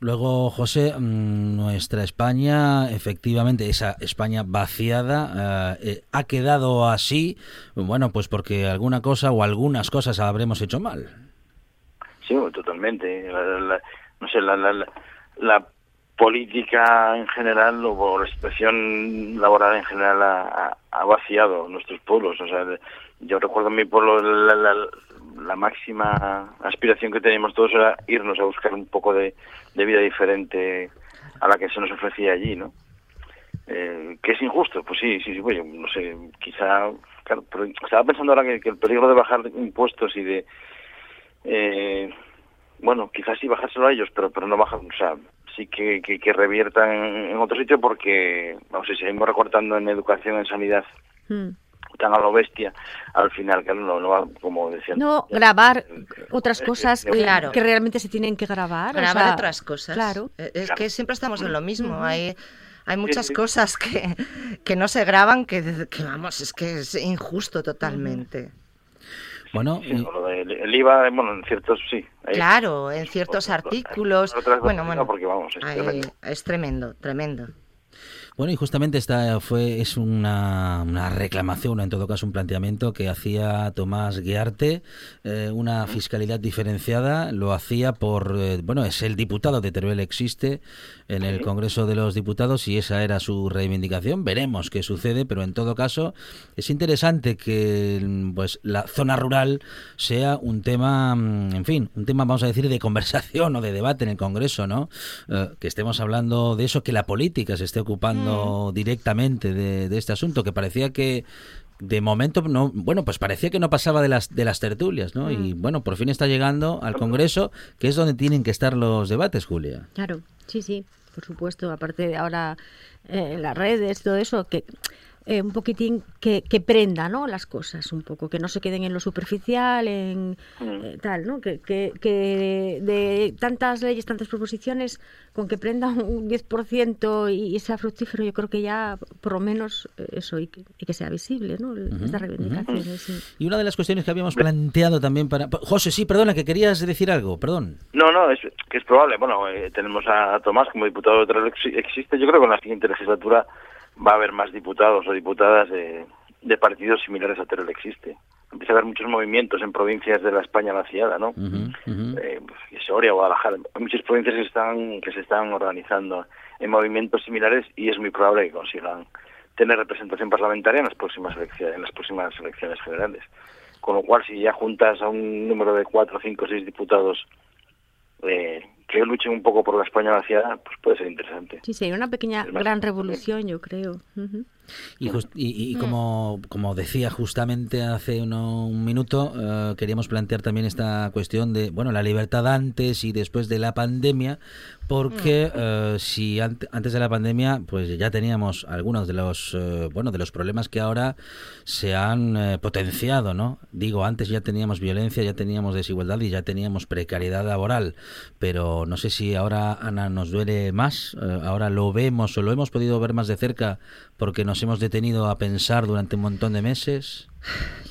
Luego, José, mm, nuestra España, efectivamente, esa España vaciada, eh, eh, ha quedado así, bueno, pues porque alguna cosa o algunas cosas habremos hecho mal. Sí, totalmente. La- no sé, la- la política en general o la situación laboral en general ha, vaciado nuestros pueblos. O sea, yo recuerdo en mi pueblo la, máxima aspiración que teníamos todos era irnos a buscar un poco de, vida diferente a la que se nos ofrecía allí, ¿no? Eh, que es injusto, pues sí, sí, sí, bueno, no sé, quizá, claro, pero estaba pensando ahora que, que el peligro de bajar impuestos y de, eh, bueno, quizás sí bajárselo a ellos, pero pero no bajar, o sea, sí que, que, que reviertan en otro sitio porque, vamos, si seguimos recortando en educación, en sanidad, Mm. tan a lo bestia, al final, claro, no, no va, como decían. No, grabar otras Eh, cosas eh, eh, Claro. que realmente se tienen que grabar. o Grabar sea, otras cosas. Claro. Eh, Es Claro. que siempre estamos en lo mismo. Hay, hay muchas sí. cosas que, que no se graban que, que, vamos, es que es injusto totalmente. Bueno, Sí, y- con lo del- el IVA, bueno, en ciertos sí. hay- Claro, en ciertos artículos. otras Bueno, bueno. no, porque vamos, es tremendo. es tremendo, tremendo. Bueno, y justamente esta fue es una, una reclamación, en todo caso un planteamiento que hacía Tomás Guiarte, eh, una fiscalidad diferenciada, lo hacía por, eh, bueno, es el diputado de Teruel existe en el Congreso de los Diputados y esa era su reivindicación. Veremos qué sucede, pero en todo caso es interesante que pues la zona rural sea un tema, mm, en fin, un tema vamos a decir de conversación o de debate en el Congreso, ¿no? Eh, que estemos hablando de eso, que la política se esté ocupando directamente de, de este asunto, que parecía que de momento no, bueno, pues parecía que no pasaba de las de las tertulias, ¿no? Y bueno, por fin está llegando al Congreso, que es donde tienen que estar los debates, Julia. Claro, sí, sí, por supuesto. Aparte de ahora eh, las redes, todo eso, que eh, un poquitín que, que prenda, ¿no? Las cosas un poco, que no se queden en lo superficial, en eh, tal, ¿no? Que, que, que de tantas leyes, tantas proposiciones, con que prenda un 10% y, y sea fructífero, yo creo que ya por lo menos eh, eso y que, y que sea visible, ¿no? Estas reivindicaciones. sí. Y una de las cuestiones que habíamos planteado también para... José, sí, perdona, que querías decir algo, perdón. No, no, es que es probable. Bueno, eh, tenemos a, a Tomás como diputado de Ex- existe. Yo creo que en la siguiente legislatura va a haber más diputados o diputadas de, de partidos similares a Teruel existe. Empieza a haber muchos movimientos en provincias de la España vaciada, ¿no? Eh, pues, Soria, Guadalajara, hay muchas provincias que están que se están organizando en movimientos similares y es muy probable que consigan tener representación parlamentaria en las próximas elecciones, en las próximas elecciones generales. Con lo cual, si ya juntas a un número de cuatro, cinco, seis diputados eh, que luchen un poco por la España vaciada, pues puede ser interesante. Sí, hay una pequeña gran revolución, yo creo. Y, jus- y- y como, como decía justamente hace uno- un minuto, eh, queríamos plantear también esta cuestión de bueno la libertad antes y después de la pandemia, porque eh, si ant- antes de la pandemia pues ya teníamos algunos de los eh, bueno de los problemas que ahora se han potenciado, ¿no? Digo, antes ya teníamos violencia, ya teníamos desigualdad y ya teníamos precariedad laboral, pero no sé si ahora Ana nos duele más, ahora lo vemos o lo hemos podido ver más de cerca porque nos hemos detenido a pensar durante un montón de meses.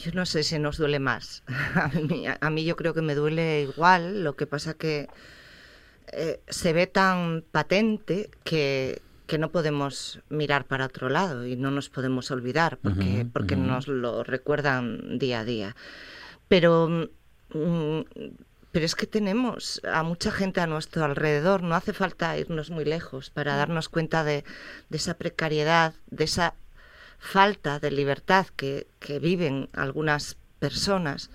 Yo no sé si nos duele más. A mí, a mí yo creo que me duele igual, lo que pasa que eh, se ve tan patente que, que no podemos mirar para otro lado y no nos podemos olvidar porque, porque nos lo recuerdan día a día. pero mm, pero es que tenemos a mucha gente a nuestro alrededor, no hace falta irnos muy lejos para darnos cuenta de, de esa precariedad, de esa falta de libertad que, que viven algunas personas.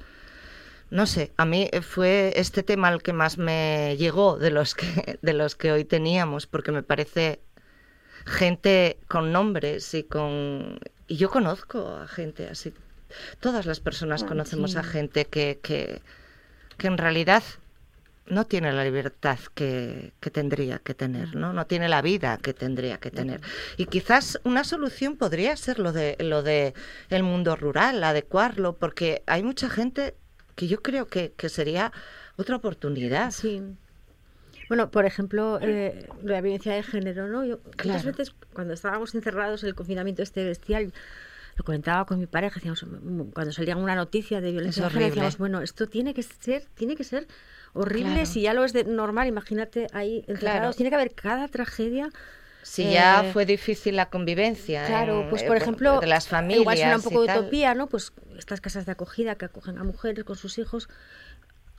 No sé, a mí fue este tema el que más me llegó de los que, de los que hoy teníamos, porque me parece gente con nombres y con... Y yo conozco a gente así. Todas las personas Ah, conocemos a sí. gente que, que, que en realidad no tiene la libertad que, que tendría que tener, ¿no? No tiene la vida que tendría que tener. Y quizás una solución podría ser lo de lo de el mundo rural, adecuarlo, porque hay mucha gente que yo creo que, que sería otra oportunidad. Sí. Bueno, por ejemplo, eh, la violencia de género, ¿no? Yo, muchas veces cuando estábamos encerrados en el confinamiento este bestial, lo comentaba con mi pareja, decíamos, cuando salía una noticia de violencia horrible. decíamos, bueno, esto tiene que ser, tiene que ser horrible, Claro. si ya lo es de normal, imagínate ahí encerrados, tiene que haber cada tragedia. Si eh, ya fue difícil la convivencia. Claro, en- pues eh, por ejemplo, de las familias. igual suena un poco de utopía, ¿no? Pues estas casas de acogida que acogen a mujeres con sus hijos,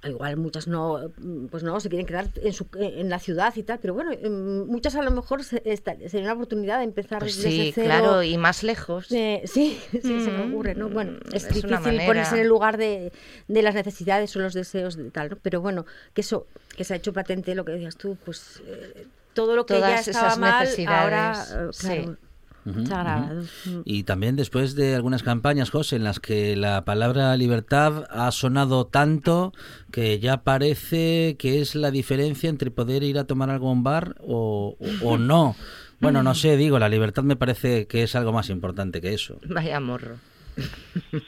igual muchas no, mm, pues no, se quieren quedar en, su, en la ciudad y tal, pero bueno, mm, muchas a lo mejor se- esta- sería una oportunidad de empezar Pues desde sí, cero. claro, y más lejos. Eh, sí, sí, se me Mm, ocurre, ¿no? Bueno, es, difícil ponerse en el lugar de, de las necesidades o los deseos de tal, ¿no? Pero bueno, que eso, que se ha hecho patente lo que decías tú, pues eh, todo lo que ya Todas estaba esas mal, necesidades, ahora, eh, sí. Mm. Y también después de algunas campañas, José, en las que la palabra libertad ha sonado tanto que ya parece que es la diferencia entre poder ir a tomar algo a un bar o, o- o no. Bueno, no sé, digo, la libertad me parece que es algo más importante que eso. Vaya morro.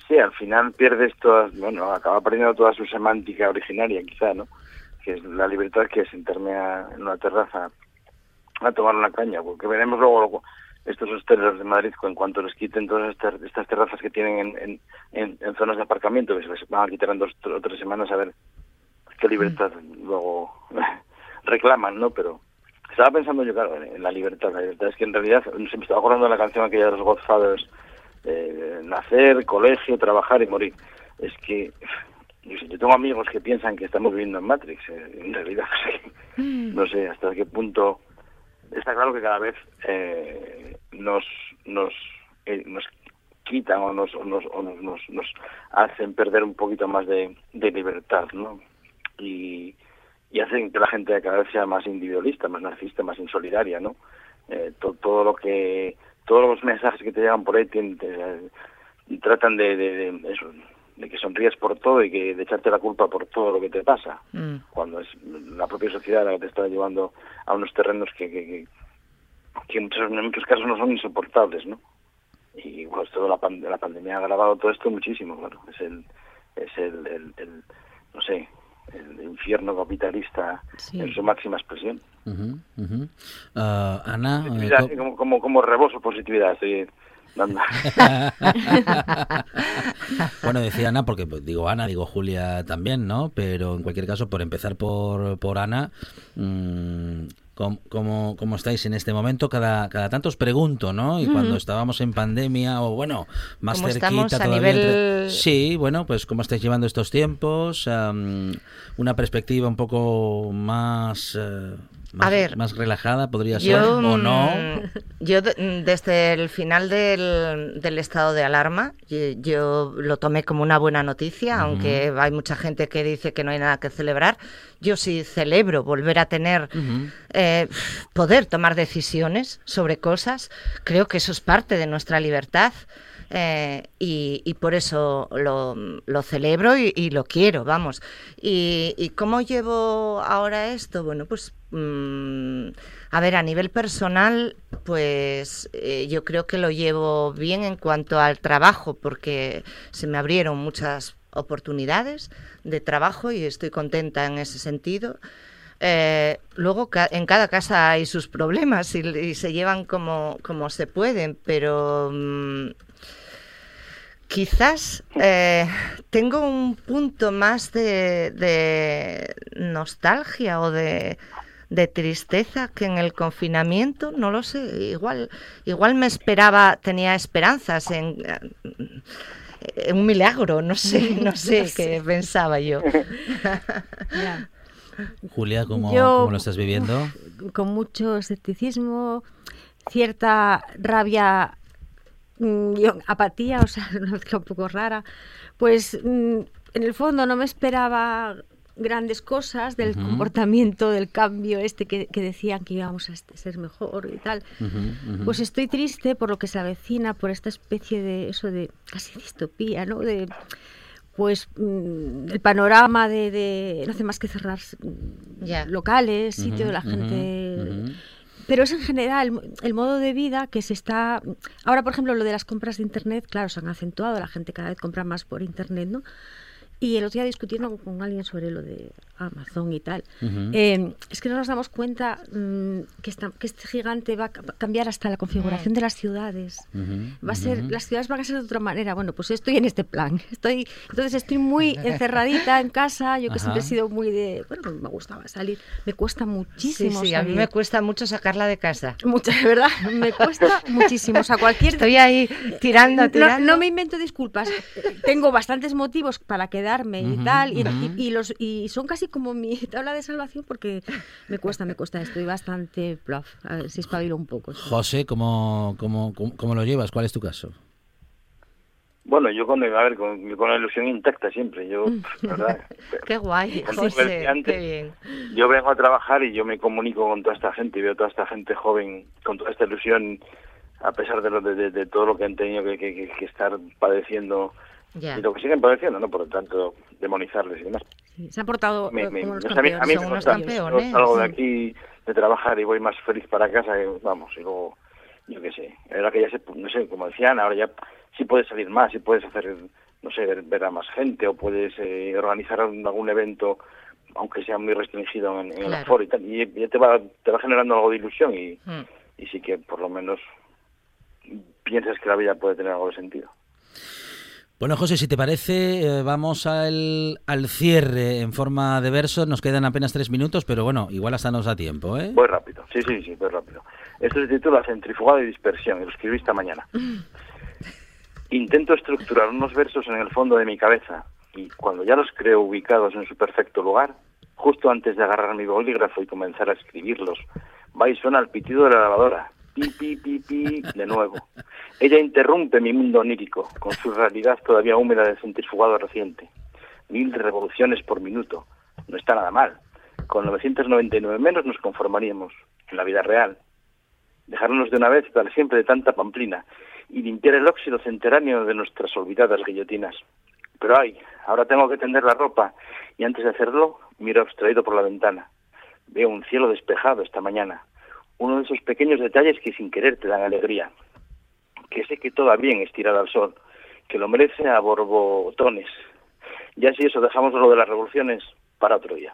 Sí, al final pierdes todas, bueno, acaba perdiendo toda su semántica originaria, quizá, ¿no? Que es la libertad que es sentarme a- en una terraza a tomar una caña, porque veremos luego lo- estos hosteleros de Madrid, en cuanto les quiten todas estas, terrazas que tienen en, en, zonas de aparcamiento, que se les van a quitar en dos o tres semanas, a ver qué libertad luego reclaman, ¿no? Pero estaba pensando yo, claro, en, la libertad. La libertad es que en realidad, sé, me estaba acordando de la canción aquella de los Godfathers, eh, nacer, colegio, trabajar y morir. Es que yo, tengo amigos que piensan que estamos viviendo en Matrix, eh, en realidad. que no sé hasta qué punto. Está claro que cada vez eh, nos nos eh, nos quitan o nos nos, o nos, nos- hacen perder un poquito más de, libertad, ¿no? Y, hacen que la gente cada vez sea más individualista, más narcisista, más insolidaria, ¿no? Eh, to- todo lo que todos los mensajes que te llegan por ahí tienen- y tratan de, de, de que sonríes por todo y que de echarte la culpa por todo lo que te pasa Mm. cuando es la propia sociedad la que te está llevando a unos terrenos que, que, que, que en, muchos, en muchos casos no son insoportables, ¿no? Y pues toda la, pan- la pandemia ha agravado todo esto muchísimo, claro. Es el, es el, el, el, no sé, el infierno capitalista Sí. en su máxima expresión. Ujú, ujú. Ah, Ana, eh, Positividad, como, como, como reboso positividad estoy dando. bueno, decía Ana, porque pues, digo Ana, digo Julia también, ¿no? Pero en cualquier caso, por empezar por, por Ana, mm, ¿cómo, cómo, cómo estáis en este momento? Cada, cada tanto os pregunto, ¿no? Y cuando Ujú. estábamos en pandemia, o bueno, más ¿Cómo cerquita estamos a todavía. entre- Sí, bueno, pues cómo estáis llevando estos tiempos, una perspectiva un poco más... eh, más, A ver, más relajada podría ser, Yo, o no. mm, yo de- mm, desde el final del, del estado de alarma, yo, yo lo tomé como una buena noticia, aunque hay mucha gente que dice que no hay nada que celebrar. Yo sí celebro volver a tener, eh, poder tomar decisiones sobre cosas. Creo que eso es parte de nuestra libertad. eh, y, y por eso lo, lo celebro y, y lo quiero, vamos. Y, y cómo llevo ahora esto? Bueno, pues mm, a ver, a nivel personal, pues eh, yo creo que lo llevo bien en cuanto al trabajo, porque se me abrieron muchas oportunidades de trabajo y estoy contenta en ese sentido. Eh, luego en cada casa hay sus problemas y, se llevan como, como se pueden, pero mm, quizás eh, tengo un punto más de nostalgia o de, de tristeza que en el confinamiento, no lo sé, igual, igual me esperaba, tenía esperanzas en, eh, un milagro, no sé, no sé qué pensaba yo. Julia, ¿cómo, Yo- cómo lo estás viviendo? con mucho escepticismo, cierta rabia mm, y apatía, o sea, una mezcla un poco rara. Pues mm, en el fondo no me esperaba grandes cosas del comportamiento, del cambio este que, que decían que íbamos a ser mejor y tal. Pues estoy triste por lo que se avecina, por esta especie de eso de casi distopía, ¿no? De pues mm, el panorama de, de- no hace más que cerrar mm, locales, sitios, Ujú, la gente. pero es en general el modo de vida que se está ahora por ejemplo lo de las compras de internet claro se han acentuado la gente cada vez compra más por internet no y el otro día discutiendo con alguien sobre lo de Amazon y tal eh, es que no nos damos cuenta mm, que, esta- que este gigante va a ca- cambiar hasta la configuración de las ciudades. Va a ser las ciudades van a ser de otra manera. Bueno pues estoy en este plan. Estoy entonces estoy muy encerradita en casa. Yo que siempre he sido muy de bueno me gustaba salir. Me cuesta Sí, muchísimo sí, a mí me cuesta mucho sacarla de casa. Mucho, de verdad, me cuesta muchísimo. O sea, cualquier. Estoy ahí tirando, No, tirando. no me invento disculpas. Tengo bastantes motivos para quedarme y tal, y, ujú. y- y los, y son casi como mi tabla de salvación porque me cuesta, me cuesta. Estoy bastante bluff. A ver si espabilo un poco. sí. José, ¿cómo, cómo, cómo, cómo lo llevas? ¿Cuál es tu caso? Bueno, yo con, a ver, con, con la ilusión intacta siempre. Yo, verdad, Qué guay, José, decía antes, qué bien. yo vengo a trabajar y yo me comunico con toda esta gente y veo toda esta gente joven con toda esta ilusión a pesar de, lo, de, de- de todo lo que han tenido que, que- que- que estar padeciendo Ya. y lo que siguen padeciendo, ¿no? Por lo tanto, demonizarles y demás. Sí, se han portado Me- eh, me- como los a mí, a mí unos gusta. campeones, salgo de aquí de trabajar y voy más feliz para casa, vamos, y luego, yo qué sé, ahora que ya se, no sé, como decían, ahora ya sí puedes salir más, sí puedes hacer, no sé, ver, ver a más gente o puedes eh, organizar algún evento, aunque sea muy restringido en, en el Claro. aforo y tal, y ya te va, te va generando algo de ilusión y, Mm. y sí que por lo menos piensas que la vida puede tener algo de sentido. Bueno, José, si te parece, eh, vamos al, al cierre en forma de verso. Nos quedan apenas tres minutos, pero bueno, igual hasta nos da tiempo, ¿eh? Voy rápido, sí, sí, sí, voy rápido. Esto se titula Centrifugado y Dispersión, y lo escribí esta mañana. Intento estructurar unos versos en el fondo de mi cabeza, y cuando ya los creo ubicados en su perfecto lugar, justo antes de agarrar mi bolígrafo y comenzar a escribirlos, va y suena el pitido de la lavadora. Pi, pi, pi, pi, de nuevo. Ella interrumpe mi mundo onírico, con su realidad todavía húmeda de centrifugado reciente. Mil revoluciones por minuto. No está nada mal. Con 999 menos nos conformaríamos en la vida real. Dejarnos de una vez para siempre de tanta pamplina y limpiar el óxido centenáreo de nuestras olvidadas guillotinas. Pero ay, ahora tengo que tender la ropa y antes de hacerlo miro abstraído por la ventana. Veo un cielo despejado esta mañana. Uno de esos pequeños detalles que sin querer te dan alegría. Que sé que todo va bien estirado al sol, que lo merece a borbotones. Ya si eso dejamos lo de las revoluciones para otro día.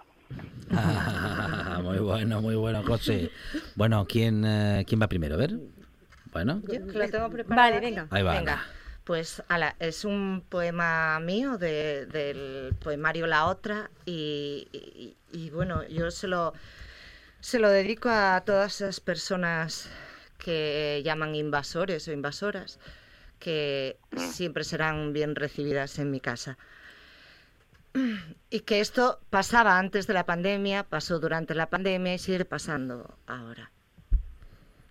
Ah, muy bueno, muy bueno, José. Bueno, ¿quién, eh, ¿quién va primero? A ver. Bueno, Yo lo tengo preparado. Vale, venga. Ahí va, Venga. Pues ala, es un poema mío de- del poemario La Otra y, y- y, bueno, yo se lo, se lo dedico a todas esas personas que llaman invasores o invasoras, que siempre serán bien recibidas en mi casa. Y que esto pasaba antes de la pandemia, pasó durante la pandemia y sigue pasando ahora.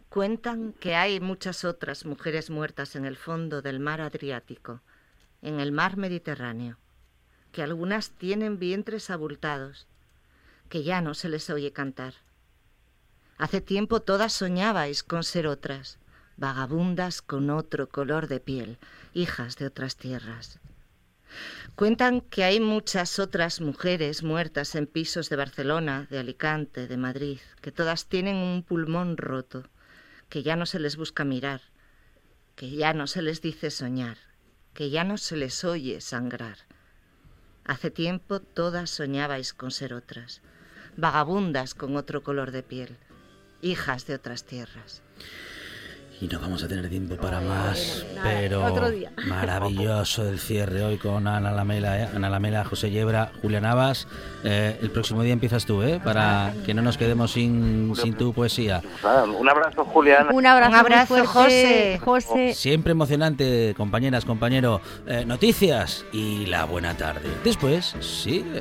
Cuentan que hay muchas otras mujeres muertas en el fondo del mar Adriático, en el mar Mediterráneo, que algunas tienen vientres abultados, que ya no se les oye cantar. Hace tiempo todas soñabais con ser otras, vagabundas con otro color de piel, hijas de otras tierras. Cuentan que hay muchas otras mujeres muertas en pisos de Barcelona, de Alicante, de Madrid, que todas tienen un pulmón roto, que ya no se les busca mirar, que ya no se les dice soñar, que ya no se les oye sangrar. Hace tiempo todas soñabais con ser otras, vagabundas con otro color de piel, hijas de otras tierras. y no vamos a tener tiempo para más, pero otro día. maravilloso el cierre hoy con Ana Lamela, ¿eh? Ana Lamela, José Yebra, Julia Navas. Eh, el próximo día empiezas tú, ¿eh? Para que no nos quedemos sin, sin tu poesía. Nada, un abrazo, Julián. Un abrazo, Un abrazo, fuerte, José. José. Siempre emocionante, compañeras, compañero. Eh, noticias y la buena tarde. Después, sigue.